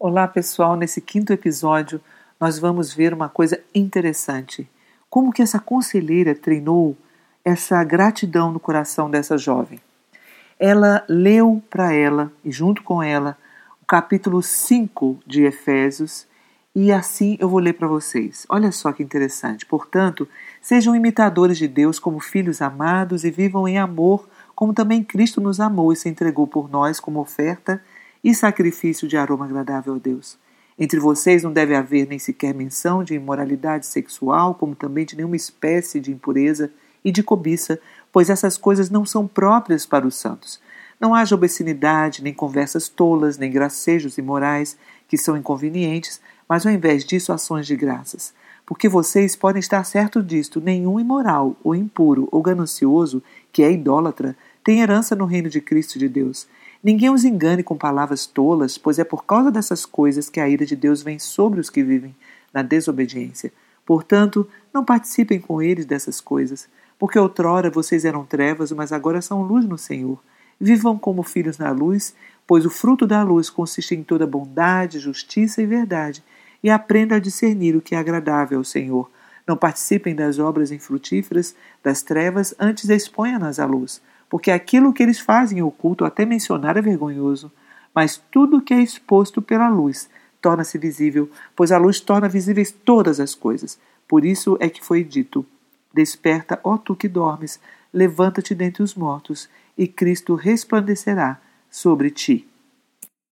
Olá pessoal, nesse quinto episódio nós vamos ver uma coisa interessante. Como que essa conselheira treinou essa gratidão no coração dessa jovem. Ela leu para ela e junto com ela o capítulo 5 de Efésios e assim eu vou ler para vocês. Olha só que interessante. Portanto, sejam imitadores de Deus como filhos amados e vivam em amor, como também Cristo nos amou e se entregou por nós como oferta e sacrifício de aroma agradável a Deus. Entre vocês não deve haver nem sequer menção de imoralidade sexual, como também de nenhuma espécie de impureza e de cobiça, pois essas coisas não são próprias para os santos. Não haja obscenidade, nem conversas tolas, nem gracejos imorais, que são inconvenientes, mas ao invés disso, ações de graças. Porque vocês podem estar certos disto: nenhum imoral, ou impuro, ou ganancioso, que é idólatra, tem herança no reino de Cristo de Deus. Ninguém os engane com palavras tolas, pois é por causa dessas coisas que a ira de Deus vem sobre os que vivem na desobediência. Portanto, não participem com eles dessas coisas, porque outrora vocês eram trevas, mas agora são luz no Senhor. Vivam como filhos na luz, pois o fruto da luz consiste em toda bondade, justiça e verdade, e aprenda a discernir o que é agradável ao Senhor. Não participem das obras infrutíferas das trevas, antes exponha-nas à luz porque aquilo que eles fazem em oculto, até mencionar, é vergonhoso. Mas tudo que é exposto pela luz torna-se visível, pois a luz torna visíveis todas as coisas. Por isso é que foi dito: Desperta, ó tu que dormes, levanta-te dentre os mortos, e Cristo resplandecerá sobre ti.